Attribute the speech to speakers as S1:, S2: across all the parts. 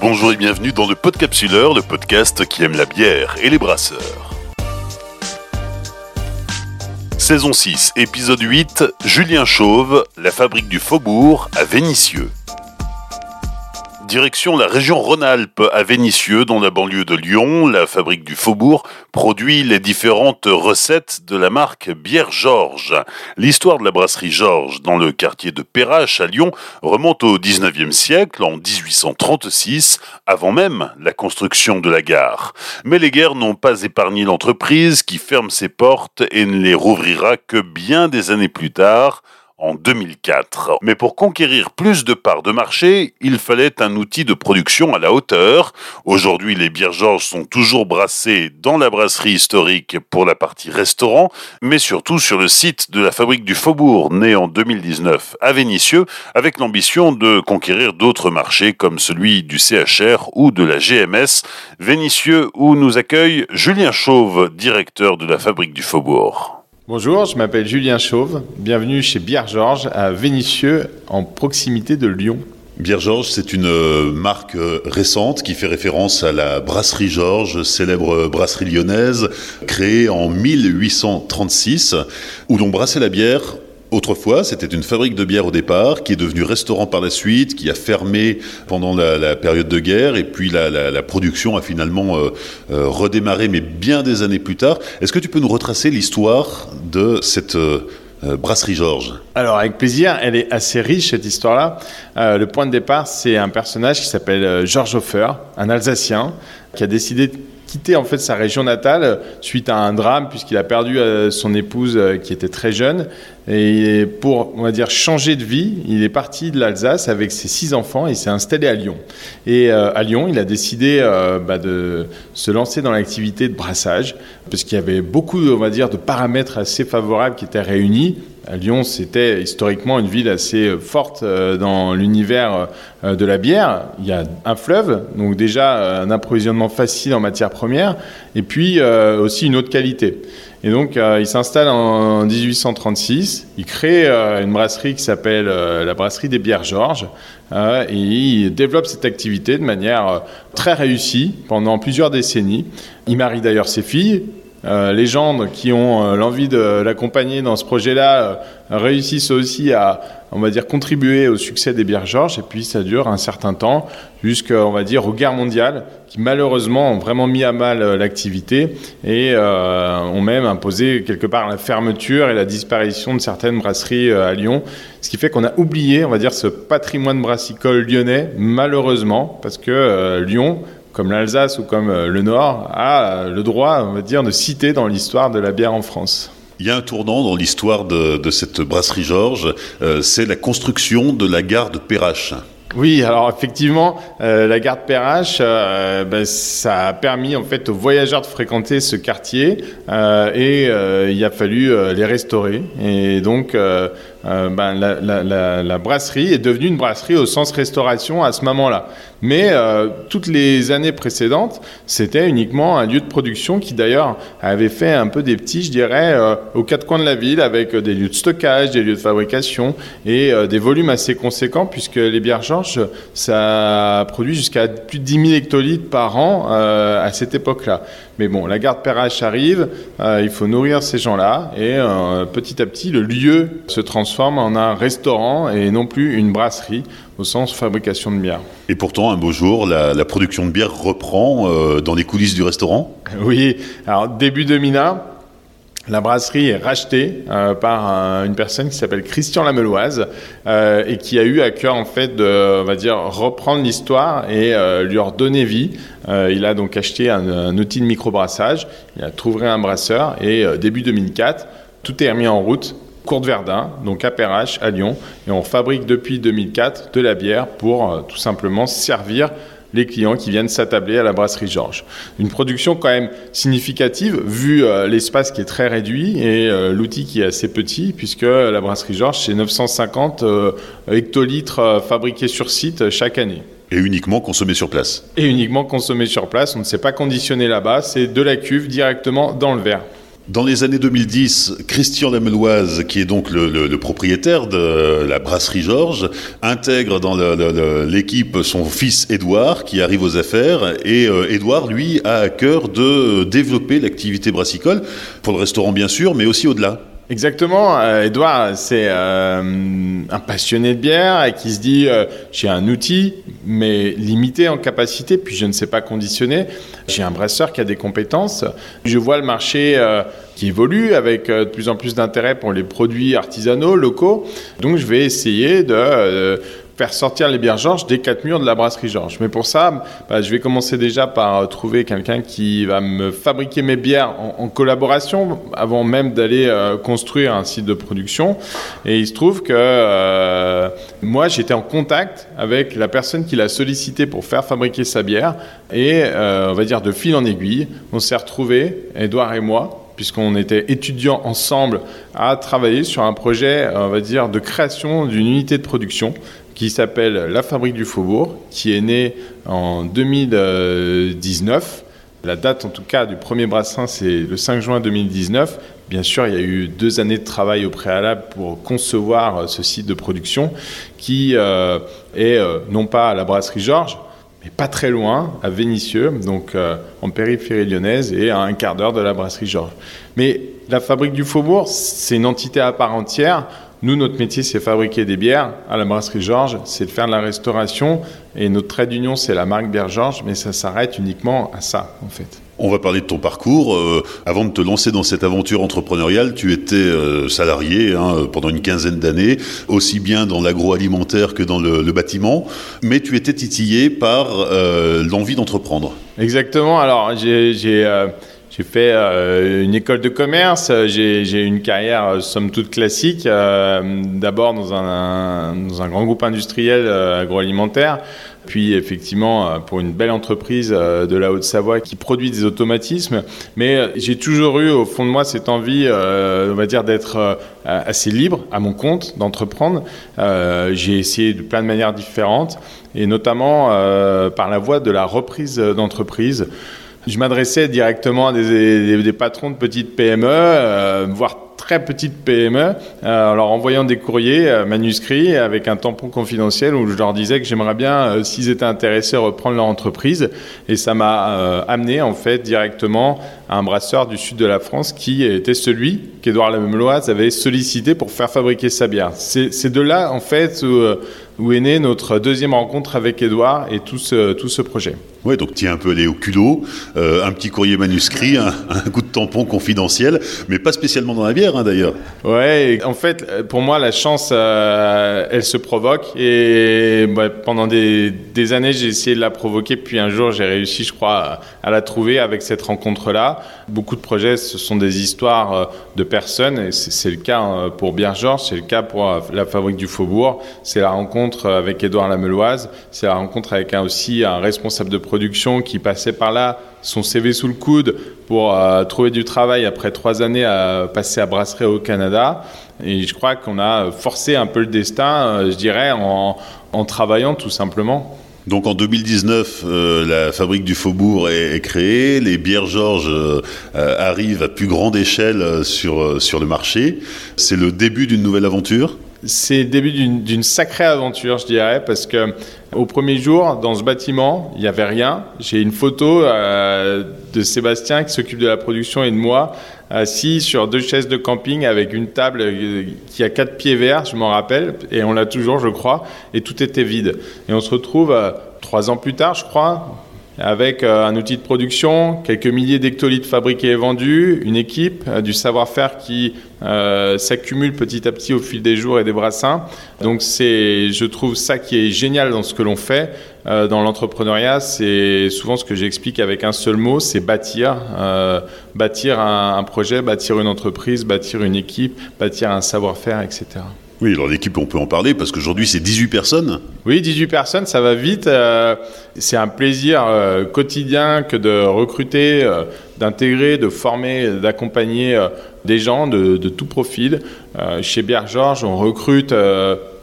S1: bonjour et bienvenue dans le Podcapsuleur, le podcast qui aime la bière et les brasseurs. Saison 6, épisode 8, Julien Chauve, la fabrique du Faubourg à Vénissieux. Direction la région Rhône-Alpes à Vénissieux, dans la banlieue de Lyon, la fabrique du Faubourg produit les différentes recettes de la marque Bière Georges. L'histoire de la brasserie Georges dans le quartier de Perrache à Lyon remonte au 19e siècle, en 1836, avant même la construction de la gare. Mais les guerres n'ont pas épargné l'entreprise qui ferme ses portes et ne les rouvrira que bien des années plus tard, en 2004. Mais pour conquérir plus de parts de marché, il fallait un outil de production à la hauteur. Aujourd'hui, les bières Georges sont toujours brassées dans la brasserie historique pour la partie restaurant, mais surtout sur le site de la fabrique du Faubourg, née en 2019 à Vénissieux, avec l'ambition de conquérir d'autres marchés comme celui du CHR ou de la GMS. Vénissieux où nous accueille Julien Chauve, directeur de la fabrique du Faubourg.
S2: Bonjour, je m'appelle Julien Chauve. Bienvenue chez Bière Georges à Vénissieux, en proximité de Lyon.
S1: Bière Georges, c'est une euh, marque euh, récente qui fait référence à la brasserie Georges, célèbre brasserie lyonnaise, créée en 1836, où l'on brassait la bière Autrefois, c'était une fabrique de bière au départ, qui est devenue restaurant par la suite, qui a fermé pendant la, période de guerre, et puis la, production a finalement euh, euh, redémarré, mais bien des années plus tard. Est-ce que tu peux nous retracer l'histoire de cette euh, brasserie Georges?
S2: Alors avec plaisir, elle est assez riche cette histoire-là. le point de départ, c'est un personnage qui s'appelle Georges Hofer, un Alsacien, qui a décidé de quitté en fait sa région natale suite à un drame puisqu'il a perdu son épouse qui était très jeune et pour on va dire changer de vie, il est parti de l'Alsace avec ses six enfants et s'est installé à Lyon. Et euh, à Lyon, il a décidé bah, de se lancer dans l'activité de brassage parce qu'il y avait beaucoup on va dire de paramètres assez favorables qui étaient réunis Lyon, c'était historiquement une ville assez euh, forte euh, dans l'univers euh, de la bière. Il y a un fleuve, donc déjà un approvisionnement facile en matières premières, et puis aussi une haute qualité. Et donc, il s'installe en 1836. Il crée une brasserie qui s'appelle la brasserie des bières Georges. et il développe cette activité de manière très réussie pendant plusieurs décennies. Il marie d'ailleurs ses filles. Euh, les gens qui ont euh, l'envie de l'accompagner dans ce projet-là euh, réussissent aussi à, on va dire, contribuer au succès des bières Georges. Et puis ça dure un certain temps, jusqu'à, on va dire, aux guerres mondiales, qui malheureusement ont vraiment mis à mal l'activité et ont même imposé quelque part la fermeture et la disparition de certaines brasseries à Lyon. Ce qui fait qu'on a oublié, on va dire, ce patrimoine brassicole lyonnais, malheureusement, parce que Lyon comme l'Alsace ou comme euh, le Nord, a euh, le droit, on va dire, de citer dans l'histoire de la bière en France.
S1: Il y a un tournant dans l'histoire de, cette brasserie Georges, euh, c'est la construction de la gare de Perrache.
S2: Oui, alors effectivement, la gare de Perrache, ben, ça a permis en fait aux voyageurs de fréquenter ce quartier et il a fallu les restaurer. Et donc, euh, ben, la, brasserie est devenue une brasserie au sens restauration à ce moment-là. Mais euh, toutes les années précédentes, c'était uniquement un lieu de production qui d'ailleurs avait fait un peu des petits, je dirais, euh, aux quatre coins de la ville, avec des lieux de stockage, des lieux de fabrication et des volumes assez conséquents, puisque les bières Georges, ça produit jusqu'à plus de 10 000 hectolitres par an à cette époque-là. Mais bon, la garde Perrache arrive, il faut nourrir ces gens-là, et petit à petit, le lieu se transforme en un restaurant et non plus une brasserie au sens fabrication de bière.
S1: Et pourtant, un beau jour, la, production de bière reprend euh, dans les coulisses du restaurant?
S2: Oui, alors début 2001, la brasserie est rachetée euh, par une personne qui s'appelle Christian Lameloise euh, et qui a eu à cœur en fait de, on va dire, reprendre l'histoire et lui redonner vie. il a donc acheté un, un, outil de microbrassage, il a trouvé un brasseur et début 2004, tout est remis en route Courte Verdun, donc à Perrache, à Lyon. Et on fabrique depuis 2004 de la bière pour euh, tout simplement servir les clients qui viennent s'attabler à la brasserie Georges. Une production quand même significative vu euh, l'espace qui est très réduit et euh, l'outil qui est assez petit puisque la brasserie Georges c'est 950 hectolitres fabriqués sur site chaque année.
S1: Et uniquement consommés sur place.
S2: Et uniquement consommés sur place, on ne sait pas conditionner là-bas, c'est de la cuve directement dans le verre.
S1: Dans les années 2010, Christian Lameloise, qui est donc le, propriétaire de la brasserie Georges, intègre dans l'équipe son fils Édouard, qui arrive aux affaires. Et euh, Édouard, lui, a à cœur de développer l'activité brassicole, pour le restaurant bien sûr, mais aussi au-delà.
S2: Exactement. Edouard, c'est euh, un passionné de bière et qui se dit euh, j'ai un outil, mais limité en capacité, puis je ne sais pas conditionner. J'ai un brasseur qui a des compétences. Je vois le marché euh, qui évolue avec de plus en plus d'intérêt pour les produits artisanaux, locaux. Donc je vais essayer de faire sortir les bières Georges des quatre murs de la brasserie Georges. Mais pour ça, bah, je vais commencer déjà par trouver quelqu'un qui va me fabriquer mes bières en, collaboration avant même d'aller euh, construire un site de production. Et il se trouve que euh, moi, j'étais en contact avec la personne qui l'a sollicité pour faire fabriquer sa bière. Et euh, on va dire de fil en aiguille, on s'est retrouvés, Edouard et moi, puisqu'on était étudiants ensemble à travailler sur un projet, on va dire, de création d'une unité de production qui s'appelle La Fabrique du Faubourg, qui est né en 2019. La date, en tout cas, du premier brassin, c'est le 5 juin 2019. Bien sûr, il y a eu deux années de travail au préalable pour concevoir euh, ce site de production qui euh, est euh, non pas à la brasserie Georges, mais pas très loin, à Vénissieux, donc en périphérie lyonnaise et à un quart d'heure de la brasserie Georges. Mais la fabrique du Faubourg, c'est une entité à part entière. Nous, notre métier, c'est fabriquer des bières. À la brasserie Georges, c'est de faire de la restauration. Et notre trait d'union, c'est la marque Bière Georges, mais ça s'arrête uniquement à ça, en fait.
S1: On va parler de ton parcours. Euh, avant de te lancer dans cette aventure entrepreneuriale, tu étais euh, salarié hein, pendant une quinzaine d'années, aussi bien dans l'agroalimentaire que dans le, bâtiment, mais tu étais titillé par euh, l'envie d'entreprendre.
S2: Exactement. Alors, j'ai j'ai fait euh, une école de commerce, j'ai une carrière euh, somme toute classique, euh, d'abord dans un, dans un, grand groupe industriel agroalimentaire, puis effectivement pour une belle entreprise de la Haute-Savoie qui produit des automatismes. Mais j'ai toujours eu au fond de moi cette envie, on va dire, d'être assez libre à mon compte, d'entreprendre. j'ai essayé de plein de manières différentes, et notamment par la voie de la reprise d'entreprise je m'adressais directement à des, patrons de petites PME, euh, voire très petites PME, euh, en leur envoyant des courriers euh, manuscrits avec un tampon confidentiel où je leur disais que j'aimerais bien, s'ils étaient intéressés, reprendre leur entreprise. Et ça m'a amené en fait directement à un brasseur du sud de la France qui était celui qu'Edouard Lameloise avait sollicité pour faire fabriquer sa bière. C'est de là en fait où est née notre deuxième rencontre avec Edouard et tout ce, tout ce projet.
S1: Ouais, donc tu es un peu allé au culot, euh, un petit courrier manuscrit, un, coup de tampon confidentiel, mais pas spécialement dans la bière hein, d'ailleurs.
S2: Ouais, en fait, pour moi, la chance, euh, elle se provoque et pendant des, des années, j'ai essayé de la provoquer, puis un jour, j'ai réussi, je crois, à la trouver avec cette rencontre-là. Beaucoup de projets, ce sont des histoires euh, de personnes, et c'est le cas pour Bière Georges, c'est le cas pour la Fabrique du Faubourg, c'est la rencontre avec Édouard Lameloise, c'est la rencontre avec un, aussi un responsable de production qui passait par là, son CV sous le coude, pour euh, trouver du travail après trois années à passer à brasserie au Canada. Et je crois qu'on a forcé un peu le destin, euh, je dirais, en, travaillant tout simplement.
S1: Donc en 2019, euh, la fabrique du Faubourg est, créée, les bières Georges arrivent à plus grande échelle sur, sur le marché. C'est le début d'une nouvelle aventure
S2: c'est le début d'une sacrée aventure, je dirais, parce que au premier jour, dans ce bâtiment, il n'y avait rien. J'ai une photo euh, de Sébastien qui s'occupe de la production et de moi, assis sur deux chaises de camping avec une table euh, qui a quatre pieds verts, je m'en rappelle, et on l'a toujours, je crois, et tout était vide. Et on se retrouve euh, trois ans plus tard, je crois, avec euh, un outil de production, quelques milliers d'hectolitres fabriqués et vendus, une équipe, euh, du savoir-faire qui euh, s'accumule petit à petit au fil des jours et des brassins. Donc c'est, je trouve ça qui est génial dans ce que l'on fait. dans l'entrepreneuriat, c'est souvent ce que j'explique avec un seul mot, c'est bâtir. bâtir un projet, bâtir une entreprise, bâtir une équipe, bâtir un savoir-faire, etc.
S1: Oui, alors l'équipe, on peut en parler parce qu'aujourd'hui, c'est 18 personnes.
S2: Oui, 18 personnes, ça va vite. Euh, c'est un plaisir euh, quotidien que de recruter, euh, d'intégrer, de former, d'accompagner des gens de, tout profil. chez Bière Georges, on recrute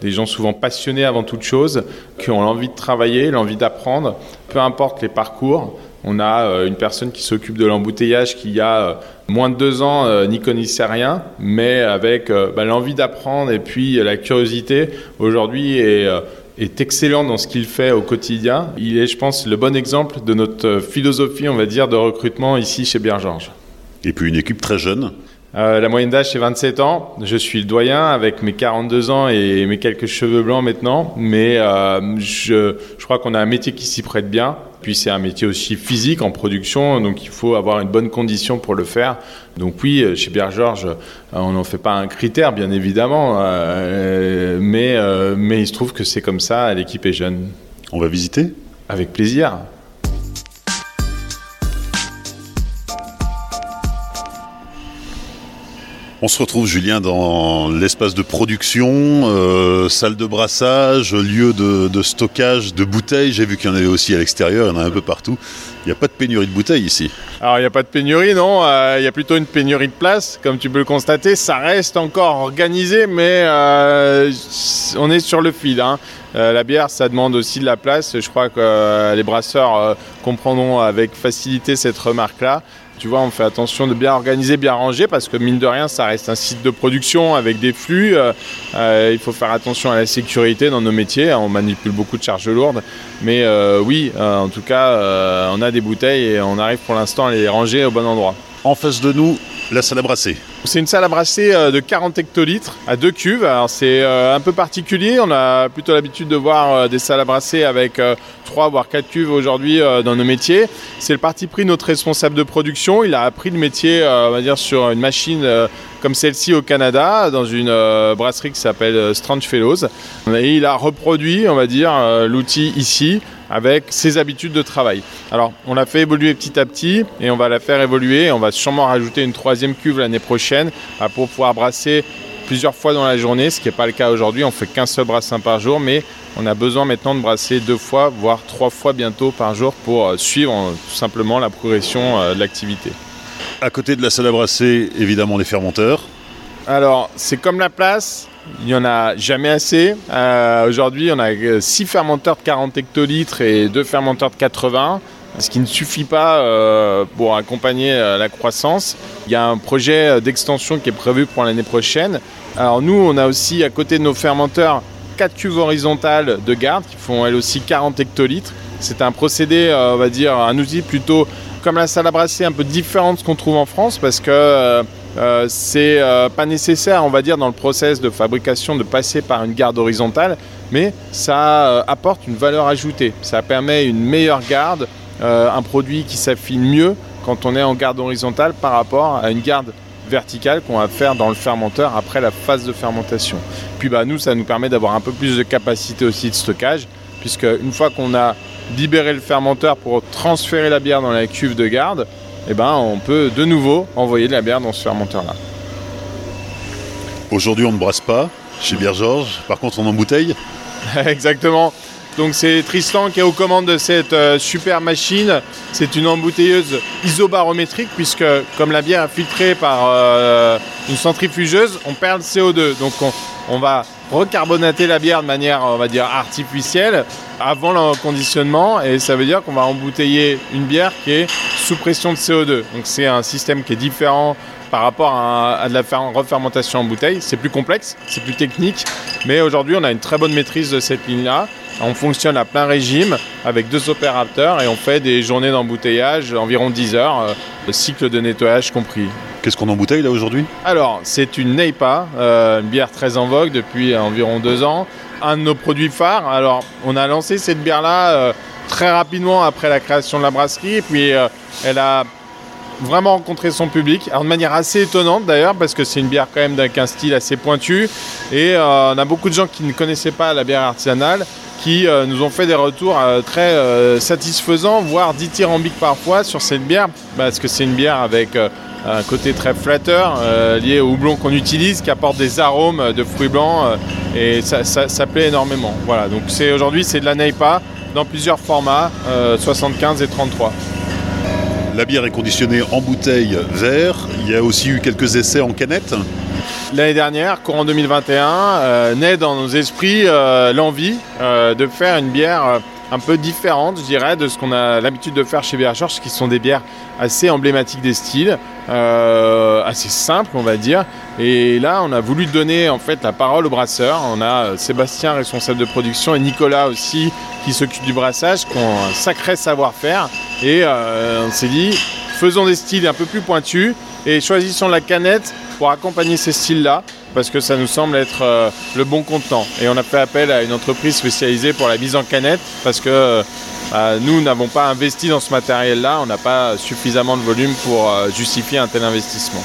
S2: des gens souvent passionnés avant toute chose, qui ont l'envie de travailler, l'envie d'apprendre, peu importe les parcours. On a une personne qui s'occupe de l'embouteillage qui a moins de deux ans n'y connaissait rien, mais avec bah, l'envie d'apprendre et puis la curiosité, aujourd'hui est est excellent dans ce qu'il fait au quotidien. Il est, je pense, le bon exemple de notre philosophie, on va dire, de recrutement ici chez Bien Georges.
S1: Et puis une équipe très jeune.
S2: Euh, la moyenne d'âge, c'est 27 ans. Je suis le doyen avec mes 42 ans et mes quelques cheveux blancs maintenant. Mais euh, je, je, crois qu'on a un métier qui s'y prête bien. Puis c'est un métier aussi physique en production, donc il faut avoir une bonne condition pour le faire. Donc oui, euh, chez Pierre Georges, on n'en fait pas un critère, bien évidemment. mais, mais il se trouve que c'est comme ça, l'équipe est jeune.
S1: On va visiter?
S2: Avec plaisir.
S1: On se retrouve, Julien, dans l'espace de production, euh, salle de brassage, lieu de, stockage de bouteilles. J'ai vu qu'il y en avait aussi à l'extérieur, il y en a un peu partout. Il n'y a pas de pénurie de bouteilles ici.
S2: Alors, il n'y a pas de pénurie, non. Euh, il y a plutôt une pénurie de place, comme tu peux le constater. Ça reste encore organisé, mais euh, on est sur le fil. Hein. la bière, ça demande aussi de la place. Je crois que les brasseurs comprendront avec facilité cette remarque-là. Tu vois, on fait attention de bien organiser, bien ranger, parce que mine de rien, ça reste un site de production avec des flux. Euh, euh, il faut faire attention à la sécurité dans nos métiers. On manipule beaucoup de charges lourdes. Mais euh, oui, en tout cas, on a des bouteilles et on arrive pour l'instant à les ranger au bon endroit.
S1: En face de nous, la salle à brasser.
S2: C'est une salle à brasser de 40 hectolitres à deux cuves. C'est un peu particulier. On a plutôt l'habitude de voir des salles à brasser avec 3 voire 4 cuves aujourd'hui dans nos métiers. C'est le parti pris de notre responsable de production. Il a appris le métier, on va dire, sur une machine comme celle-ci au Canada, dans une brasserie qui s'appelle Strange Fellows. Et il a reproduit, on va dire, l'outil ici avec ses habitudes de travail. Alors, on l'a fait évoluer petit à petit et on va la faire évoluer. On va sûrement rajouter une troisième cuve l'année prochaine bah, pour pouvoir brasser plusieurs fois dans la journée, ce qui n'est pas le cas aujourd'hui. On fait qu'un seul brassin par jour, mais on a besoin maintenant de brasser deux fois, voire trois fois bientôt par jour pour euh, suivre euh, tout simplement la progression euh, de l'activité.
S1: À côté de la salle à brasser, évidemment les fermenteurs.
S2: Alors, c'est comme la place, il n'y en a jamais assez. Aujourd'hui, on a 6 fermenteurs de 40 hectolitres et 2 fermenteurs de 80 ce qui ne suffit pas pour accompagner la croissance. Il y a un projet d'extension qui est prévu pour l'année prochaine. Alors nous, on a aussi à côté de nos fermenteurs 4 cuves horizontales de garde qui font elles aussi 40 hectolitres. C'est un procédé, euh, on va dire, un outil plutôt comme la salle à brasser, un peu différent de ce qu'on trouve en France parce que euh, euh, c'est pas nécessaire, on va dire, dans le process de fabrication de passer par une garde horizontale, mais ça apporte une valeur ajoutée. Ça permet une meilleure garde, un produit qui s'affine mieux quand on est en garde horizontale par rapport à une garde verticale qu'on va faire dans le fermenteur après la phase de fermentation. Puis bah, nous, ça nous permet d'avoir un peu plus de capacité aussi de stockage, puisque une fois qu'on a libéré le fermenteur pour transférer la bière dans la cuve de garde, eh ben, on peut de nouveau envoyer de la bière dans ce fermenteur-là.
S1: Aujourd'hui, on ne brasse pas chez Bière Georges, par contre, on embouteille
S2: Exactement. Donc c'est Tristan qui est aux commandes de cette euh, super machine. C'est une embouteilleuse isobarométrique puisque comme la bière est filtrée par euh, une centrifugeuse, on perd le CO2. Donc on, va recarbonater la bière de manière, on va dire, artificielle avant le conditionnement et ça veut dire qu'on va embouteiller une bière qui est sous pression de CO2. Donc c'est un système qui est différent par rapport à, à de la refermentation en bouteille. C'est plus complexe, c'est plus technique, mais aujourd'hui on a une très bonne maîtrise de cette ligne-là. On fonctionne à plein régime avec deux opérateurs et on fait des journées d'embouteillage, environ 10 heures, euh, le cycle de nettoyage compris.
S1: Qu'est-ce qu'on embouteille là aujourd'hui?
S2: Alors, c'est une Neipa, euh, une bière très en vogue depuis environ deux ans. Un de nos produits phares. Alors, on a lancé cette bière-là euh, très rapidement après la création de la brasserie. Et puis, elle a vraiment rencontré son public, de manière assez étonnante d'ailleurs, parce que c'est une bière quand même avec un style assez pointu, et on a beaucoup de gens qui ne connaissaient pas la bière artisanale, qui euh, nous ont fait des retours euh, très euh, satisfaisants, voire dithyrambiques parfois sur cette bière, parce que c'est une bière avec un côté très flatteur lié au houblon qu'on utilise, qui apporte des arômes de fruits blancs et ça, plaît énormément. Voilà, donc aujourd'hui c'est de la Neipa dans plusieurs formats, 75 et 33.
S1: La bière est conditionnée en bouteille vert. Il y a aussi eu quelques essais en canette.
S2: L'année dernière, courant 2021, euh, naît dans nos esprits euh, l'envie euh, de faire une bière un peu différentes, je dirais, de ce qu'on a l'habitude de faire chez Bière Georges, qui sont des bières assez emblématiques des styles, euh, assez simples, on va dire. Et là, on a voulu donner en fait la parole aux brasseurs. On a euh, Sébastien, responsable de production, et Nicolas aussi, qui s'occupe du brassage, qui ont un sacré savoir-faire. Et euh, on s'est dit, faisons des styles un peu plus pointus et choisissons la canette pour accompagner ces styles-là parce que ça nous semble être euh, le bon contenant. Et on a fait appel à une entreprise spécialisée pour la mise en canette parce que euh, nous n'avons pas investi dans ce matériel-là, on n'a pas suffisamment de volume pour euh, justifier un tel investissement.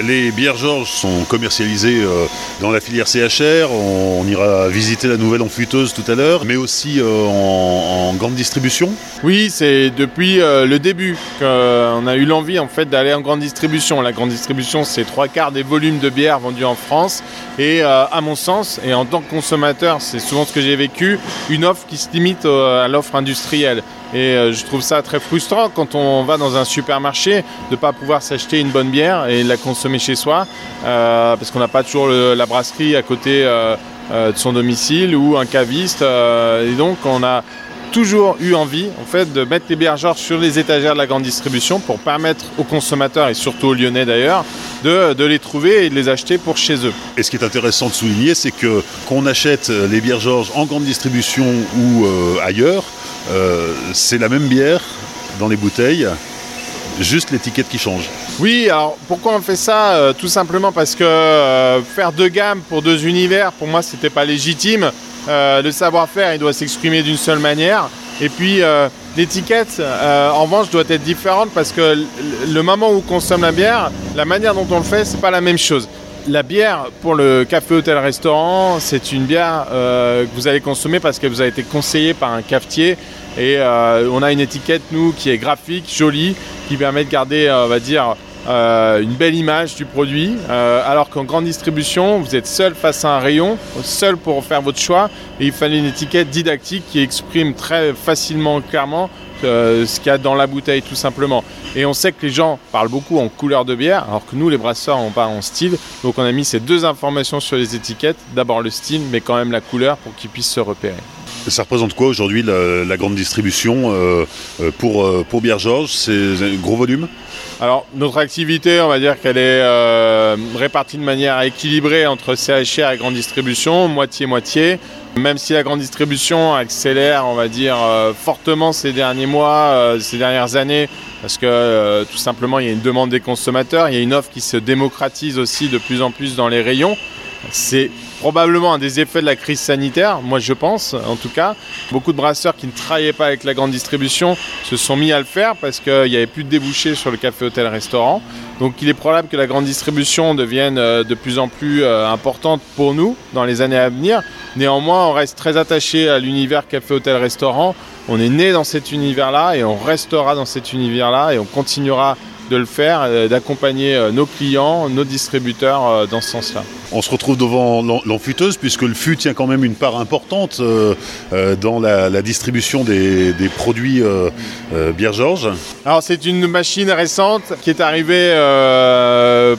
S1: Les bières Georges sont commercialisées euh, dans la filière CHR. On, ira visiter la nouvelle enfuteuse tout à l'heure, mais aussi euh, en, grande distribution.
S2: Oui, c'est depuis euh, le début qu'on a eu l'envie en fait d'aller en grande distribution. La grande distribution, c'est trois quarts des volumes de bières vendus en France. Et à mon sens, et en tant que consommateur, c'est souvent ce que j'ai vécu, une offre qui se limite à l'offre industrielle. Et euh, je trouve ça très frustrant quand on va dans un supermarché de ne pas pouvoir s'acheter une bonne bière et la consommer chez soi, euh, parce qu'on n'a pas toujours la brasserie à côté euh, de son domicile ou un caviste. et donc on a toujours eu envie en fait de mettre les bières sur les étagères de la grande distribution pour permettre aux consommateurs et surtout aux Lyonnais d'ailleurs de, de, les trouver et de les acheter pour chez eux.
S1: Et ce qui est intéressant de souligner, c'est que qu'on achète les bières Georges en grande distribution ou ailleurs, euh, c'est la même bière dans les bouteilles, juste l'étiquette qui change.
S2: Oui, alors pourquoi on fait ça euh, Tout simplement parce que euh, faire deux gammes pour deux univers, pour moi, c'était pas légitime. le savoir-faire, il doit s'exprimer d'une seule manière. Et puis l'étiquette, en revanche, doit être différente parce que le moment où on consomme la bière, la manière dont on le fait, c'est pas la même chose. La bière pour le café, hôtel, restaurant, c'est une bière euh, que vous allez consommer parce que vous a été conseillé par un cafetier. Et euh, on a une étiquette, nous, qui est graphique, jolie, qui permet de garder, euh, on va dire, une belle image du produit. alors qu'en grande distribution, vous êtes seul face à un rayon, seul pour faire votre choix. Et il fallait une étiquette didactique qui exprime très facilement, clairement, ce qu'il y a dans la bouteille tout simplement. Et on sait que les gens parlent beaucoup en couleur de bière, alors que nous les brasseurs on parle en style. Donc on a mis ces deux informations sur les étiquettes, d'abord le style mais quand même la couleur pour qu'ils puissent se repérer.
S1: Ça représente quoi aujourd'hui la, grande distribution euh, euh, pour, euh, pour Bière Georges C'est un gros volume?
S2: Alors notre activité, on va dire qu'elle est répartie de manière équilibrée entre CHR et grande distribution, moitié-moitié. Même si la grande distribution accélère, on va dire, euh, fortement ces derniers mois, euh, ces dernières années, parce que euh, tout simplement il y a une demande des consommateurs, il y a une offre qui se démocratise aussi de plus en plus dans les rayons. C'est probablement un des effets de la crise sanitaire, moi je pense en tout cas. Beaucoup de brasseurs qui ne travaillaient pas avec la grande distribution se sont mis à le faire parce qu'il n'y avait plus de débouchés sur le café, hôtel, restaurant. Donc il est probable que la grande distribution devienne euh, de plus en plus euh, importante pour nous dans les années à venir. Néanmoins, on reste très attaché à l'univers café, hôtel, restaurant. On est né dans cet univers-là et on restera dans cet univers-là et on continuera de le faire, euh, d'accompagner euh, nos clients, nos distributeurs euh, dans ce sens-là.
S1: On se retrouve devant l'enfuteuse puisque le fût tient quand même une part importante dans la, distribution des, produits Bière Georges.
S2: Alors c'est une machine récente qui est arrivée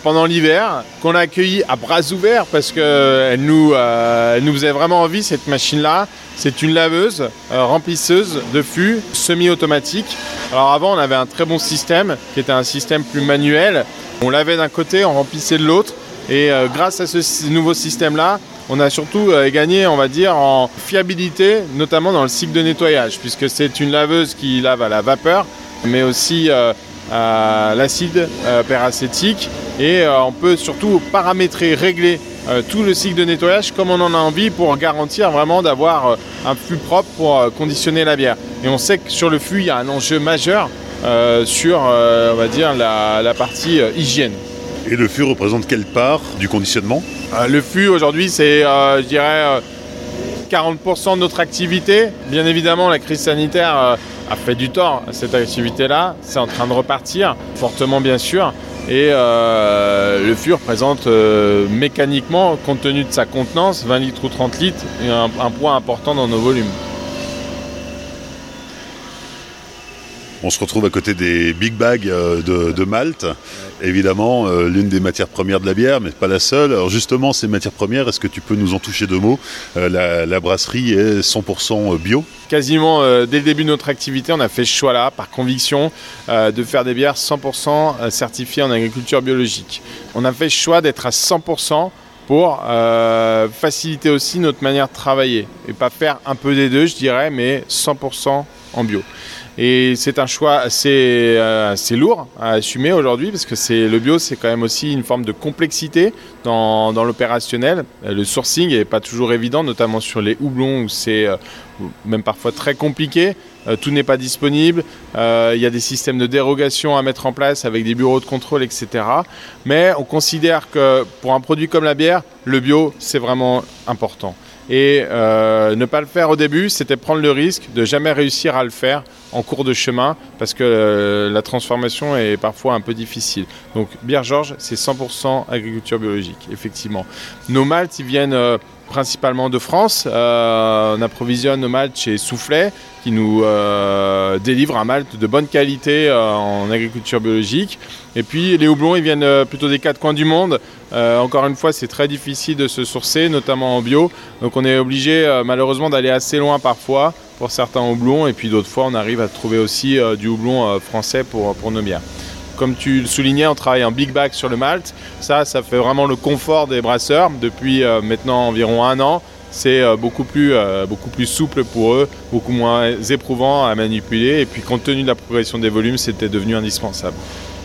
S2: pendant l'hiver, qu'on a accueillie à bras ouverts parce qu'elle nous, elle nous faisait vraiment envie cette machine-là. C'est une laveuse remplisseuse de fûts semi-automatique. Alors avant on avait un très bon système qui était un système plus manuel. On lavait d'un côté, on remplissait de l'autre. Et euh, grâce à ce nouveau système-là, on a surtout euh, gagné, on va dire, en fiabilité, notamment dans le cycle de nettoyage, puisque c'est une laveuse qui lave à la vapeur, mais aussi euh, à l'acide peracétique. Et on peut surtout paramétrer, régler tout le cycle de nettoyage comme on en a envie pour garantir vraiment d'avoir un fût propre pour conditionner la bière. Et on sait que sur le fût, il y a un enjeu majeur sur, euh, on va dire, la, partie euh, hygiène.
S1: Et le fût représente quelle part du conditionnement?
S2: Le fût aujourd'hui, c'est, je dirais, 40% de notre activité. Bien évidemment, la crise sanitaire a fait du tort à cette activité-là. C'est en train de repartir, fortement bien sûr. Et le fût représente mécaniquement, compte tenu de sa contenance, 20 litres ou 30 litres, un, un point important dans nos volumes.
S1: On se retrouve à côté des big bags de, de Malte. Évidemment, l'une des matières premières de la bière, mais pas la seule. Alors justement, ces matières premières, est-ce que tu peux nous en toucher deux mots? La, la, brasserie est 100% bio
S2: Quasiment dès le début de notre activité, on a fait ce choix-là, par conviction, de faire des bières 100% certifiées en agriculture biologique. On a fait le choix d'être à 100% pour euh, faciliter aussi notre manière de travailler et pas faire un peu des deux, je dirais, mais 100% en bio. Et c'est un choix assez, euh, assez, lourd à assumer aujourd'hui parce que le bio, c'est quand même aussi une forme de complexité dans, l'opérationnel. Le sourcing n'est pas toujours évident, notamment sur les houblons où c'est euh, même parfois très compliqué. Euh, tout n'est pas disponible. Il y a des systèmes de dérogation à mettre en place avec des bureaux de contrôle, etc. Mais on considère que pour un produit comme la bière, le bio, c'est vraiment important. Et euh, ne pas le faire au début, c'était prendre le risque de jamais réussir à le faire en cours de chemin parce que euh, la transformation est parfois un peu difficile. Donc Bière Georges, c'est 100% agriculture biologique, effectivement. Nos maltes, ils viennent euh, principalement de France. on approvisionne nos maltes chez Soufflet qui nous délivre un malt de bonne qualité en agriculture biologique. Et puis les houblons, ils viennent plutôt des quatre coins du monde. Euh, encore une fois, c'est très difficile de se sourcer, notamment en bio. Donc on est obligé euh, malheureusement d'aller assez loin parfois pour certains houblons. Et puis d'autres fois, on arrive à trouver aussi euh, du houblon français pour nos bières. Comme tu le soulignais, on travaille en big bag sur le malt. Ça, ça fait vraiment le confort des brasseurs depuis maintenant environ un an c'est beaucoup, plus, beaucoup plus souple pour eux, beaucoup moins éprouvant à manipuler. Et puis compte tenu de la progression des volumes, c'était devenu indispensable.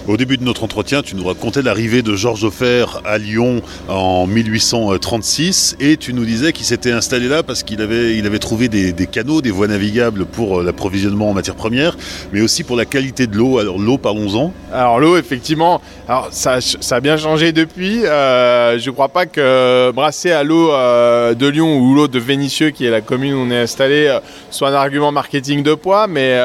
S1: Au début de notre entretien, tu nous racontais l'arrivée de Georges Offert à Lyon en 1836 et tu nous disais qu'il s'était installé là parce qu'il avait, il avait trouvé des, canaux, des voies navigables pour euh, l'approvisionnement en matières premières, mais aussi pour la qualité de l'eau. Alors l'eau, parlons-en.
S2: Alors l'eau, effectivement, alors, ça, ça, a bien changé depuis. Euh, je ne crois pas que brasser à l'eau euh, de Lyon ou l'eau de Vénissieux, qui est la commune où on est installé, soit un argument marketing de poids, mais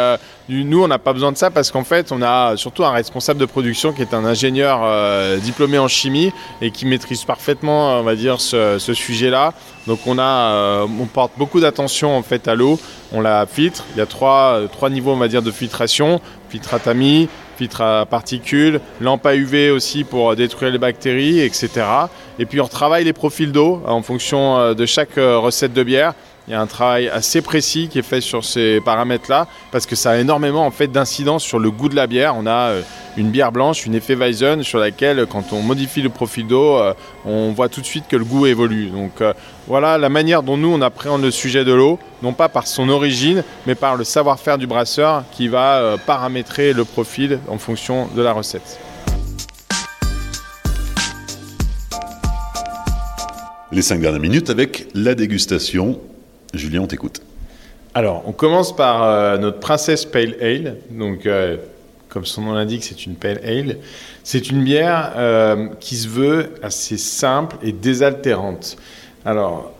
S2: nous, on n'a pas besoin de ça parce qu'en fait, on a surtout un responsable de production qui est un ingénieur euh, diplômé en chimie et qui maîtrise parfaitement, on va dire, ce, sujet-là. Donc, on, a, euh, on porte beaucoup d'attention en fait à l'eau. On la filtre. Il y a trois, trois niveaux, on va dire, de filtration filtre à tamis, filtre à particules, lampe à UV aussi pour détruire les bactéries, etc. Et puis on retravaille les profils d'eau en fonction euh, de chaque recette de bière. Il y a un travail assez précis qui est fait sur ces paramètres-là parce que ça a énormément en fait d'incidence sur le goût de la bière. On a euh, une bière blanche, une effet Weizen sur laquelle quand on modifie le profil d'eau, euh, on voit tout de suite que le goût évolue. Donc euh, voilà la manière dont nous on appréhende le sujet de l'eau, non pas par son origine, mais par le savoir-faire du brasseur qui va paramétrer le profil en fonction de la recette.
S1: Les cinq dernières minutes avec la dégustation Julien, on t'écoute.
S2: Alors, on commence par euh, notre Princesse Pale Ale. Donc, euh, comme son nom l'indique, c'est une Pale Ale. C'est une bière euh, qui se veut assez simple et désaltérante. Alors,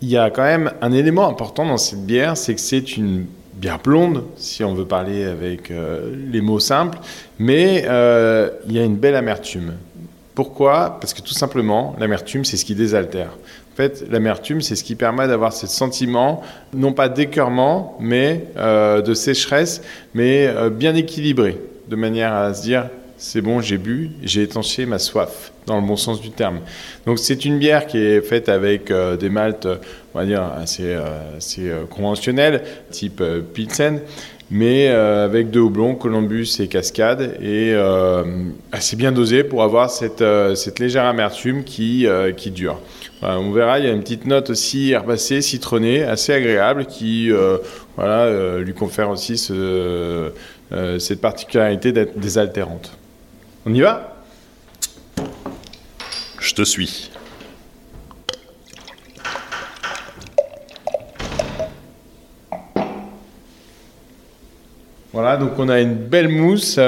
S2: il y a quand même un élément important dans cette bière, c'est que c'est une bière blonde, si on veut parler avec les mots simples, mais il y a une belle amertume. Pourquoi? Parce que tout simplement, l'amertume, c'est ce qui désaltère. En fait, l'amertume, c'est ce qui permet d'avoir ce sentiment, non pas d'écœurement, mais euh, de sécheresse, mais euh, bien équilibré, de manière à se dire c'est bon, j'ai bu, j'ai étanché ma soif, dans le bon sens du terme. Donc c'est une bière qui est faite avec euh, des maltes, on va dire, assez, assez conventionnels, type Pilsen, mais avec deux houblons, Columbus et Cascade, et assez bien dosé pour avoir cette, légère amertume qui dure on verra, il y a une petite note aussi herbacée, citronnée, assez agréable, qui euh, voilà, euh, lui confère aussi euh, cette particularité d'être désaltérante. On y va?
S1: Je te suis.
S2: Voilà, donc on a une belle mousse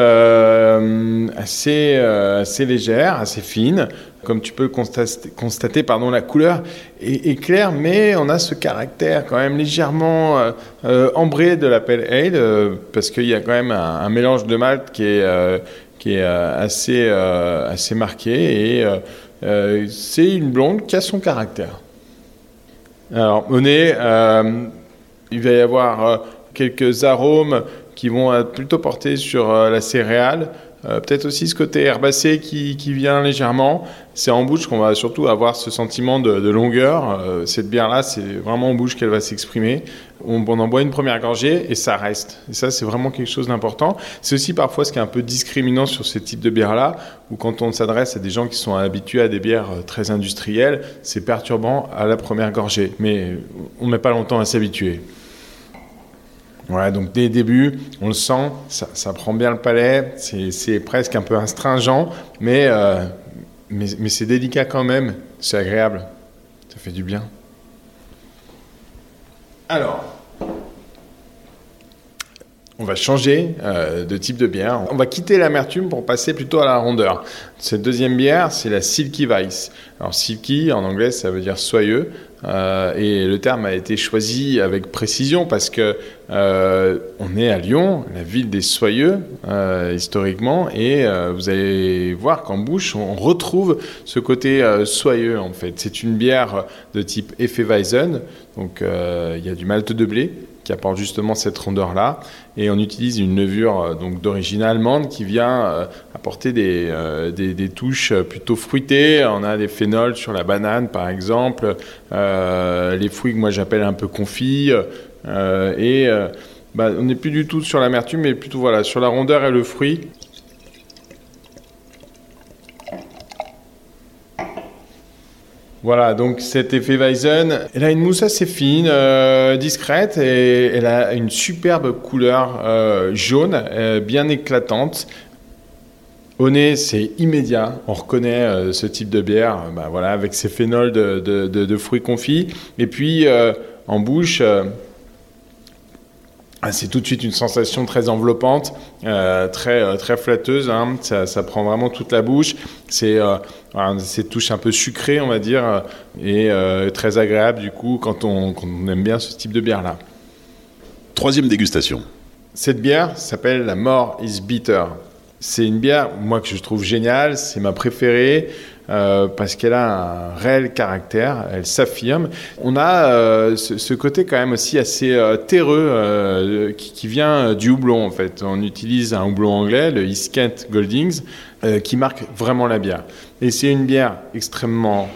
S2: assez, assez légère, assez fine, comme tu peux constater, pardon, la couleur est, claire, mais on a ce caractère quand même légèrement euh, euh, ambré de la Pale Ale, euh, parce qu'il y a quand même un, mélange de malt qui est, qui est assez, assez marqué, et c'est une blonde qui a son caractère. Alors, au nez, il va y avoir quelques arômes qui vont être plutôt portées sur la céréale, euh, peut-être aussi ce côté herbacé qui, qui vient légèrement. C'est en bouche qu'on va surtout avoir ce sentiment de, longueur. Euh, cette bière-là, c'est vraiment en bouche qu'elle va s'exprimer. On, en boit une première gorgée et ça reste. Et ça, c'est vraiment quelque chose d'important. C'est aussi parfois ce qui est un peu discriminant sur ce type de bière-là, où quand on s'adresse à des gens qui sont habitués à des bières euh, très industrielles, c'est perturbant à la première gorgée. Mais on met pas longtemps à s'habituer. Ouais, donc dès le début, on le sent, ça, prend bien le palais, c'est presque un peu astringent, mais, euh, mais, mais c'est délicat quand même, c'est agréable, ça fait du bien. Alors, on va changer euh, de type de bière. On va quitter l'amertume pour passer plutôt à la rondeur. Cette deuxième bière, c'est la Silky Weiss. Alors Silky, en anglais, ça veut dire soyeux. Euh, et le terme a été choisi avec précision parce que euh, on est à Lyon, la ville des soyeux historiquement, et vous allez voir qu'en bouche on retrouve ce côté soyeux en fait. C'est une bière de type Hefeweizen, donc il y a du malt de blé qui apporte justement cette rondeur-là. Et on utilise une levure euh, donc d'origine allemande qui vient euh, apporter des, euh, des, des, touches plutôt fruitées. On a des phénols sur la banane, par exemple, les fruits que moi j'appelle un peu confits. Et bah, on n'est plus du tout sur l'amertume, mais plutôt voilà sur la rondeur et le fruit. Voilà, donc cet effet Weizen, elle a une mousse assez fine, euh, discrète, et elle a une superbe couleur euh, jaune, euh, bien éclatante. Au nez, c'est immédiat. On reconnaît ce type de bière, bah, voilà, avec ses phénols de, de, fruits confits. Et puis en bouche, c'est tout de suite une sensation très enveloppante, euh, très, euh, très flatteuse. Hein. Ça, ça, prend vraiment toute la bouche. C'est euh, cette touche un peu sucrée, on va dire, et euh, très agréable du coup quand on, quand on aime bien ce type de bière-là.
S1: Troisième dégustation.
S2: Cette bière s'appelle la More is Bitter. C'est une bière, moi, que je trouve géniale. C'est ma préférée. Euh, parce qu'elle a un réel caractère, elle s'affirme. On a euh, ce, côté quand même aussi assez euh, terreux qui, vient du houblon en fait. On utilise un houblon anglais, le Iskent Goldings, qui marque vraiment la bière. Et c'est une bière extrêmement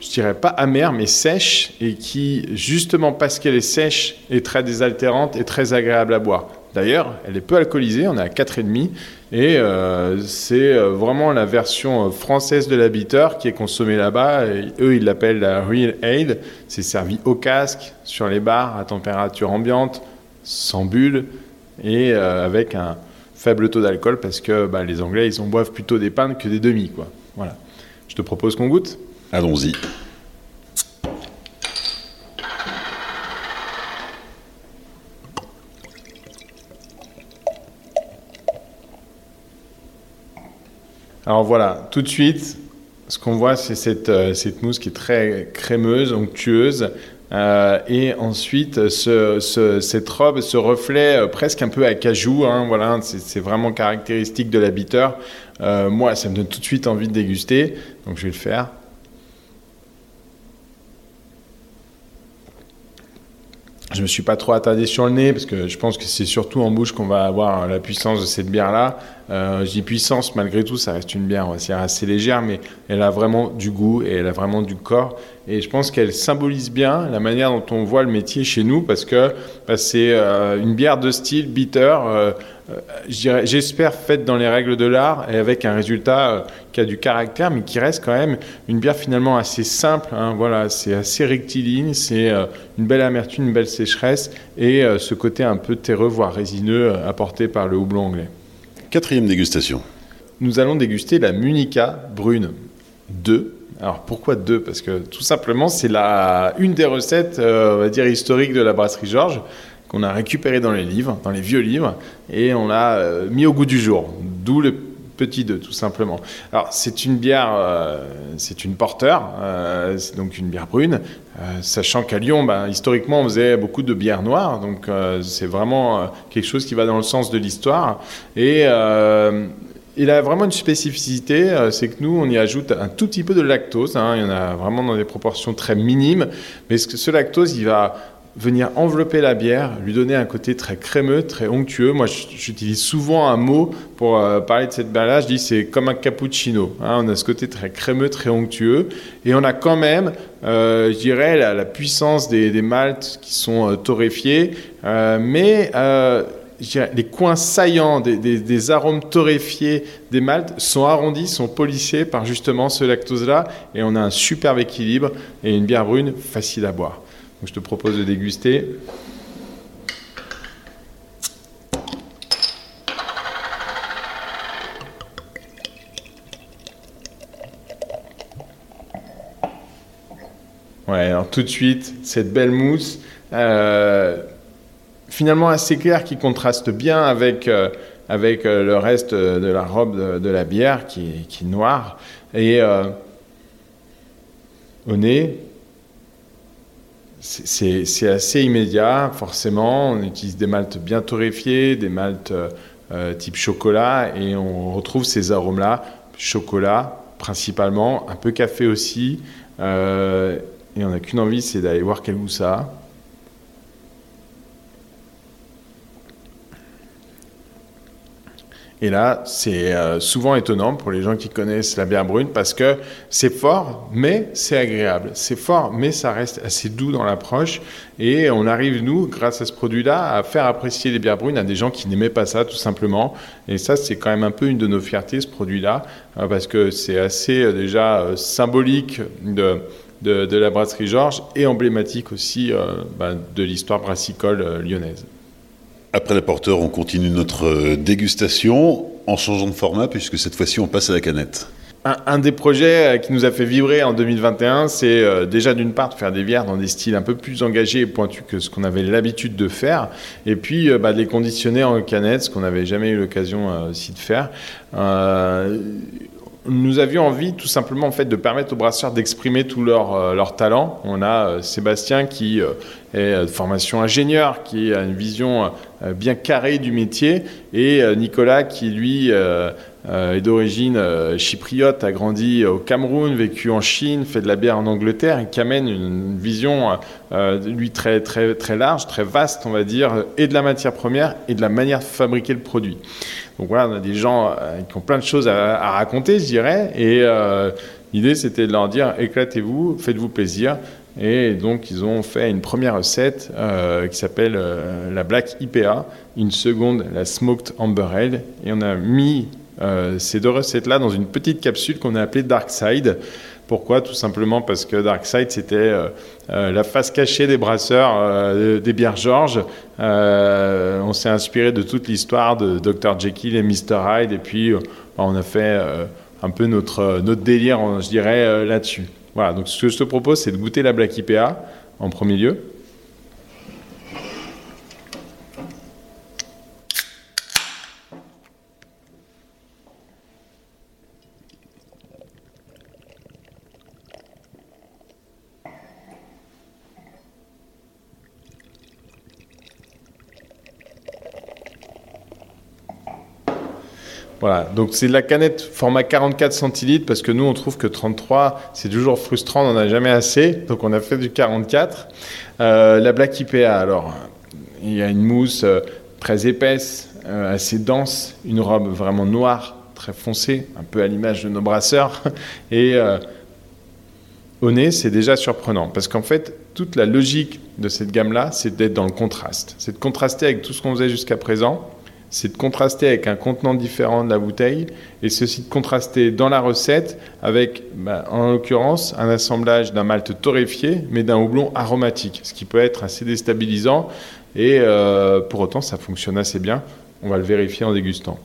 S2: je dirais pas amère, mais sèche, et qui, justement parce qu'elle est sèche, est très désaltérante et très agréable à boire. D'ailleurs, elle est peu alcoolisée, on est à 4,5, et euh, c'est vraiment la version française de la bitter qui est consommée là-bas. Eux, ils l'appellent la Real Ale. C'est servi au casque, sur les bars, à température ambiante, sans bulle, et euh, avec un faible taux d'alcool, parce que bah, les Anglais, ils en boivent plutôt des pintes que des demi. Quoi. Voilà. Je te propose qu'on goûte
S1: Allons-y.
S2: Alors voilà, tout de suite, ce qu'on voit, c'est cette, euh, mousse qui est très crémeuse, onctueuse. Euh, et ensuite, ce, ce, cette robe, ce reflet euh, presque un peu à cajou, hein, voilà, c'est vraiment caractéristique de. Euh, moi, ça me donne tout de suite envie de déguster, donc je vais le faire. Je me suis pas trop attardé sur le nez parce que je pense que c'est surtout en bouche qu'on va avoir la puissance de cette bière-là. Euh, je dis puissance, malgré tout, ça reste une bière assez légère, mais elle a vraiment du goût et elle a vraiment du corps. Et je pense qu'elle symbolise bien la manière dont on voit le métier chez nous parce que bah, c'est euh, une bière de style bitter. Euh, j'espère faite dans les règles de l'art et avec un résultat euh, qui a du caractère, mais qui reste quand même une bière finalement assez simple. Hein, voilà, c'est assez rectiligne, c'est euh, une belle amertume, une belle sécheresse et euh, ce côté un peu terreux, voire résineux, apporté par le houblon anglais.
S1: Quatrième dégustation.
S2: Nous allons déguster la Munica brune 2. Alors pourquoi 2 Parce que tout simplement c'est la une des recettes, on va dire historiques de la brasserie Georges qu'on a récupéré dans les livres, dans les vieux livres, et on l'a euh, mis au goût du jour. D'où le petit 2, tout simplement. Alors, c'est une bière, euh, c'est une porteur, euh, donc une bière brune, sachant qu'à Lyon, ben, historiquement, on faisait beaucoup de bières noires, donc c'est vraiment quelque chose qui va dans le sens de l'histoire. Et il a vraiment une spécificité, c'est que nous, on y ajoute un tout petit peu de lactose. Hein, il y en a vraiment dans des proportions très minimes, mais ce, lactose, il va venir envelopper la bière, lui donner un côté très crémeux, très onctueux. Moi, j'utilise souvent un mot pour euh, parler de cette bière-là. Je dis c'est comme un cappuccino. Hein. On a ce côté très crémeux, très onctueux. Et on a quand même, euh, je dirais, la, puissance des, maltes qui sont euh, torréfiés. mais les coins saillants des, arômes torréfiés des maltes sont arrondis, sont polissés par justement ce lactose-là. Et on a un superbe équilibre et une bière brune facile à boire je te propose de déguster. Ouais, alors tout de suite, cette belle mousse, euh, finalement assez claire, qui contraste bien avec, euh, avec euh, le reste de la robe de, la bière, qui, qui, est noire. Et au nez, c'est assez immédiat, forcément. On utilise des maltes bien torréfiés, des maltes euh, type chocolat, et on retrouve ces arômes-là, chocolat principalement, un peu café aussi. Euh, et on n'a qu'une envie, c'est d'aller voir quel goût ça a. Et là, c'est euh, souvent étonnant pour les gens qui connaissent la bière brune parce que c'est fort, mais c'est agréable. C'est fort, mais ça reste assez doux dans l'approche. Et on arrive, nous, grâce à ce produit-là, à faire apprécier les bières brunes à des gens qui n'aimaient pas ça, tout simplement. Et ça, c'est quand même un peu une de nos fiertés, ce produit-là, euh, parce que c'est assez euh, déjà symbolique de, de, la brasserie Georges et emblématique aussi bah, de l'histoire brassicole lyonnaise.
S1: Après la porteur, on continue notre euh, dégustation en changeant de format puisque cette fois-ci on passe à la canette.
S2: Un, des projets euh, qui nous a fait vibrer en 2021, c'est euh, déjà d'une part de faire des bières dans des styles un peu plus engagés et pointus que ce qu'on avait l'habitude de faire, et puis bah, de les conditionner en canette, ce qu'on n'avait jamais eu l'occasion aussi de faire nous avions envie tout simplement en fait de permettre aux brasseurs d'exprimer tout leur, leur talent. On a Sébastien qui est de formation ingénieur, qui a une vision bien carrée du métier, et Nicolas qui lui est d'origine chypriote, a grandi au Cameroun, vécu en Chine, fait de la bière en Angleterre, et qui amène une vision lui très très très large, très vaste, on va dire, et de la matière première et de la manière de fabriquer le produit. Donc voilà, on a des gens euh, qui ont plein de choses à, raconter, je dirais. Et euh, l'idée, c'était de leur dire éclatez-vous, faites-vous plaisir. Et donc, ils ont fait une première recette euh, qui s'appelle la Black IPA, une seconde, la Smoked Amber Ale. Et on a mis ces deux recettes-là dans une petite capsule qu'on a appelée Dark Side. Pourquoi? Tout simplement parce que Dark Side, c'était euh, euh, la face cachée des brasseurs euh, des bières Georges. on s'est inspiré de toute l'histoire de Dr. Jekyll et Mr. Hyde, et puis on a fait un peu notre, notre délire, je dirais, là-dessus. Voilà, donc ce que je te propose, c'est de goûter la Black IPA en premier lieu. Voilà, donc c'est de la canette format 44 centilitres parce que nous on trouve que 33 c'est toujours frustrant, on n'en a jamais assez, donc on a fait du 44. Euh, la Black IPA, alors il y a une mousse euh, très épaisse, euh, assez dense, une robe vraiment noire, très foncée, un peu à l'image de nos brasseurs. Et au nez, c'est déjà surprenant parce qu'en fait, toute la logique de cette gamme-là, c'est d'être dans le contraste. C'est de contraster avec tout ce qu'on faisait jusqu'à présent c'est de contraster avec un contenant différent de la bouteille et ceci de contraster dans la recette avec, bah, en l'occurrence, un assemblage d'un malt torréfié mais d'un houblon aromatique, ce qui peut être assez déstabilisant et euh, pour autant ça fonctionne assez bien. On va le vérifier en dégustant.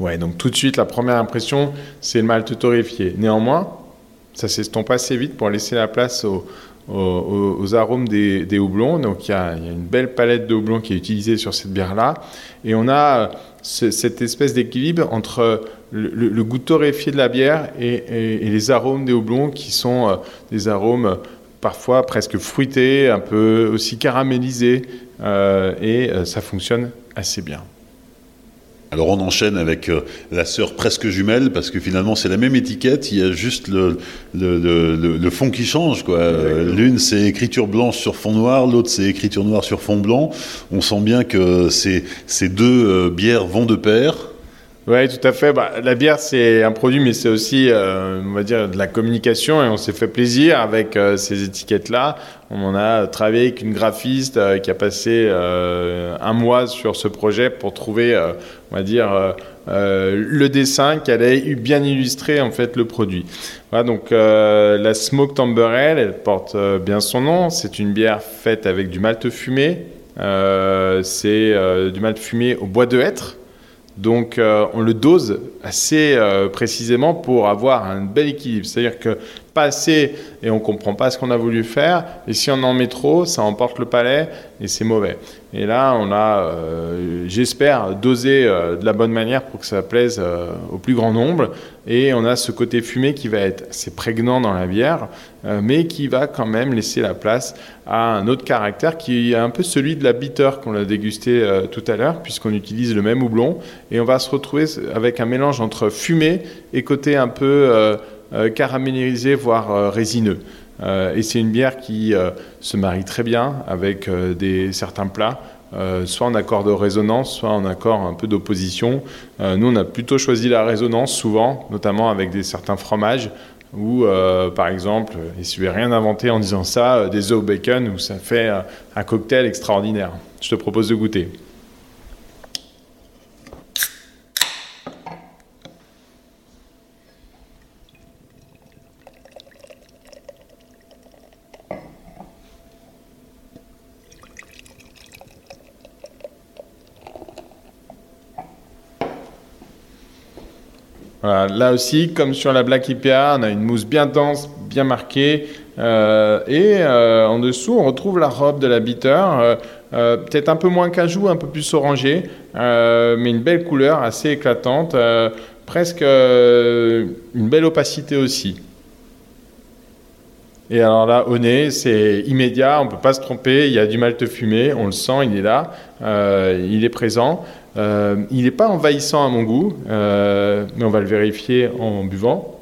S2: Ouais, donc tout de suite, la première impression, c'est le malt torréfié. Néanmoins, ça s'estompe assez vite pour laisser la place au, aux, arômes des, houblons. Donc il y, a, une belle palette de houblons qui est utilisée sur cette bière-là. Et on a cette espèce d'équilibre entre le, goût torréfié de la bière et, les arômes des houblons qui sont euh, des arômes parfois presque fruités, un peu aussi caramélisés. Euh, et euh, ça fonctionne assez bien.
S1: Alors on enchaîne avec euh, la sœur presque jumelle parce que finalement c'est la même étiquette, il y a juste le, le, fond qui change. quoi. L'une c'est écriture blanche sur fond noir, l'autre c'est écriture noire sur fond blanc. On sent bien que ces, ces deux euh, bières vont de pair.
S2: Oui, tout à fait. Bah, la bière, c'est un produit, mais c'est aussi, euh, on va dire, de la communication. Et on s'est fait plaisir avec euh, ces étiquettes-là. On en a travaillé avec une graphiste euh, qui a passé un mois sur ce projet pour trouver, on va dire, le dessin qui allait bien illustrer en fait le produit. Voilà, donc la Smoke Tamberel, elle porte bien son nom. C'est une bière faite avec du malt fumé. c'est du malt fumé au bois de hêtre. Donc euh, on le dose assez euh, précisément pour avoir un bel équilibre. C'est-à-dire que pas assez et on comprend pas ce qu'on a voulu faire. Et si on en met trop, ça emporte le palais et c'est mauvais. Et là, on a, euh, j'espère, dosé euh, de la bonne manière pour que ça plaise euh, au plus grand nombre. Et on a ce côté fumé qui va être assez prégnant dans la bière, mais qui va quand même laisser la place à un autre caractère qui est un peu celui de la bitter qu'on a dégusté tout à l'heure, puisqu'on utilise le même houblon. Et on va se retrouver avec un mélange entre fumé et côté un peu caramélisé, voire résineux. Euh, et c'est une bière qui euh, se marie très bien avec euh, des, certains plats, soit en accord de résonance, soit en accord un peu d'opposition. nous, on a plutôt choisi la résonance souvent, notamment avec des, certains fromages, ou par exemple, et je ne vais rien inventer en disant ça, des œufs bacon, où ça fait un cocktail extraordinaire. Je te propose de goûter. Là aussi, comme sur la Black IPA, on a une mousse bien dense, bien marquée. Euh, et euh, en dessous, on retrouve la robe de la bitter, euh, peut-être un peu moins cajou, un peu plus orangé, mais une belle couleur assez éclatante, presque une belle opacité aussi. Et alors là, au nez, c'est immédiat, on ne peut pas se tromper, il y a du malt fumé, on le sent, il est là, il est présent. Euh, il n'est pas envahissant à mon goût, euh, mais on va le vérifier en buvant.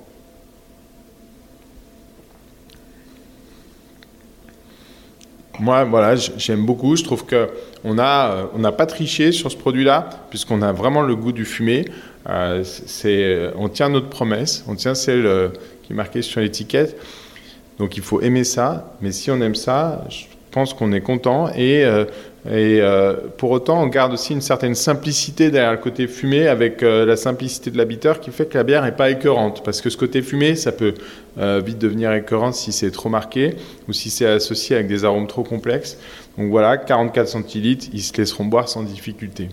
S2: Moi, voilà, j'aime beaucoup. Je trouve que on n'a on pas triché sur ce produit-là, puisqu'on a vraiment le goût du fumé. Euh, on tient notre promesse, on tient celle qui est marquée sur l'étiquette. Donc il faut aimer ça, mais si on aime ça, je pense qu'on est content et et euh, pour autant, on garde aussi une certaine simplicité derrière le côté fumé, avec euh, la simplicité de l'habiteur qui fait que la bière n'est pas écœurante. Parce que ce côté fumé, ça peut euh, vite devenir écœurant si c'est trop marqué ou si c'est associé avec des arômes trop complexes. Donc voilà, 44 centilitres, ils se laisseront boire sans difficulté.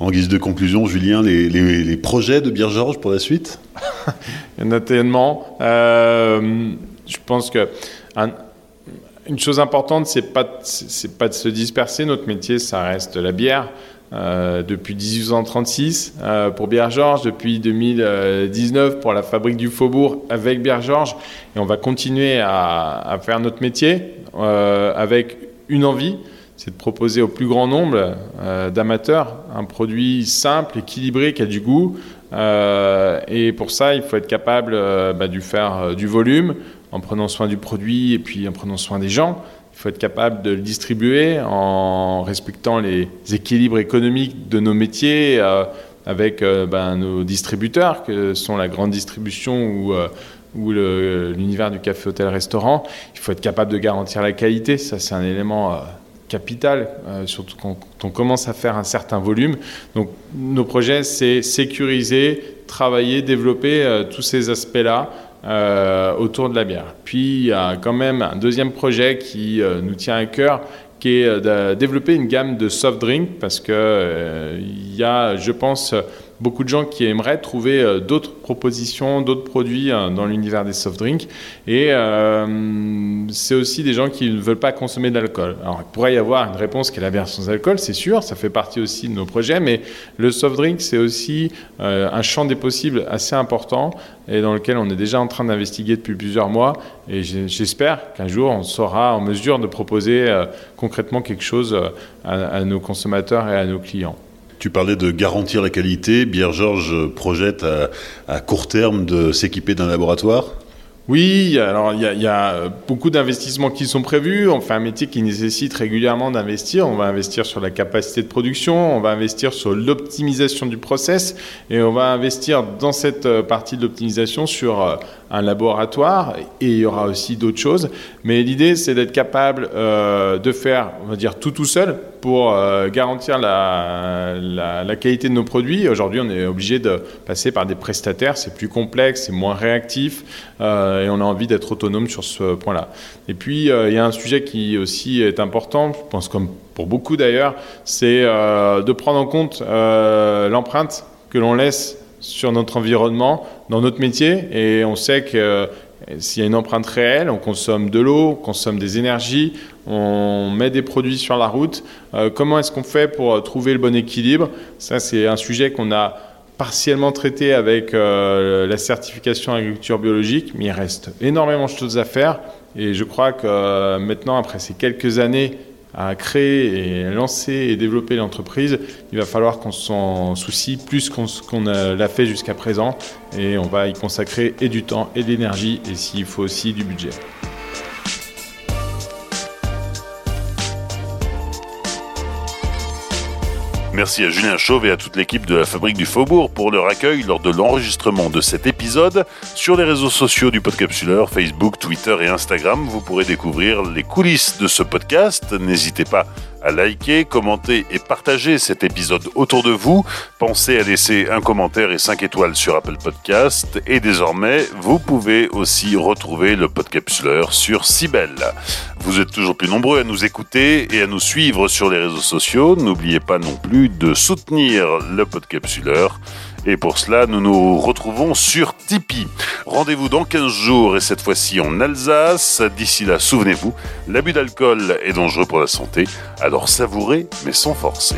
S1: En guise de conclusion, Julien, les, projets de Bière Georges pour la suite?
S2: Il y en a tellement. je pense que une chose importante, c'est pas pas de se disperser. Notre métier, ça reste la bière. Euh, depuis 1836 euh, pour Bière Georges, depuis 2019 pour la fabrique du Faubourg avec Bière Georges, et on va continuer à, faire notre métier euh, avec une envie, c'est de proposer au plus grand nombre d'amateurs un produit simple, équilibré, qui a du goût. et pour ça, il faut être capable bah, de faire du volume, en prenant soin du produit et puis en prenant soin des gens. Il faut être capable de le distribuer en respectant les équilibres économiques de nos métiers euh, avec euh, ben, nos distributeurs, que sont la grande distribution ou, euh, l'univers du café, hôtel, restaurant. Il faut être capable de garantir la qualité. Ça, c'est un élément capital, surtout quand on commence à faire un certain volume. Donc, nos projets, c'est sécuriser, travailler, développer tous ces aspects-là euh, autour de la bière. Puis il y a quand même un deuxième projet qui euh, nous tient à cœur, qui est euh, de développer une gamme de soft drink parce que il y a, je pense, beaucoup de gens qui aimeraient trouver euh, d'autres propositions, d'autres produits euh, dans l'univers des soft drinks. Et euh, c'est aussi des gens qui ne veulent pas consommer d'alcool. Alors, il pourrait y avoir une réponse qui est la version sans alcool, c'est sûr, ça fait partie aussi de nos projets, mais le soft drink, c'est aussi un champ des possibles assez important et dans lequel on est déjà en train d'investiguer depuis plusieurs mois. Et j'espère qu'un jour, on sera en mesure de proposer concrètement quelque chose à nos consommateurs et à nos clients.
S1: Tu parlais de garantir la qualité. Bière Georges projette à court terme de s'équiper d'un laboratoire?
S2: Oui, alors il y, a, beaucoup d'investissements qui sont prévus. On fait un métier qui nécessite régulièrement d'investir. On va investir sur la capacité de production, on va investir sur l'optimisation du process et on va investir dans cette euh, partie de l'optimisation sur euh, un laboratoire et il y aura aussi d'autres choses. Mais l'idée, c'est d'être capable euh, de faire, on va dire, tout tout seul pour euh, garantir la, la, qualité de nos produits. Aujourd'hui, on est obligé de passer par des prestataires. C'est plus complexe, c'est moins réactif euh, et on a envie d'être autonome sur ce point-là. Et puis, il y a un sujet qui aussi est important, je pense comme pour beaucoup d'ailleurs, c'est de prendre en compte l'empreinte que l'on laisse sur notre environnement, dans notre métier. Et on sait que euh, s'il y a une empreinte réelle, on consomme de l'eau, on consomme des énergies, on met des produits sur la route. Euh, comment est-ce qu'on fait pour euh, trouver le bon équilibre? Ça, c'est un sujet qu'on a partiellement traité avec la certification agriculture biologique, mais il reste énormément de choses à faire. Et je crois que maintenant, après ces quelques années à créer et lancer et développer l'entreprise, il va falloir qu'on s'en soucie plus qu'on l'a fait jusqu'à présent et on va y consacrer et du temps et de l'énergie et s'il faut aussi du budget.
S1: Merci à Julien Chauve et à toute l'équipe de la Fabrique du Faubourg pour leur accueil lors de l'enregistrement de cet épisode. Sur les réseaux sociaux du Podcapsuleur, Facebook, Twitter et Instagram, vous pourrez découvrir les coulisses de ce podcast. N'hésitez pas à liker, commenter et partager cet épisode autour de vous. Pensez à laisser un commentaire et 5 étoiles sur Apple Podcast. Et désormais, vous pouvez aussi retrouver le Podcapsuleur sur Cybelle. Vous êtes toujours plus nombreux à nous écouter et à nous suivre sur les réseaux sociaux. N'oubliez pas non plus de soutenir le Podcapsuleur et pour cela, nous nous retrouvons sur Tipeee. Rendez-vous dans 15 jours et cette fois-ci en Alsace. D'ici là, souvenez-vous, l'abus d'alcool est dangereux pour la santé, alors savourez mais sans forcer.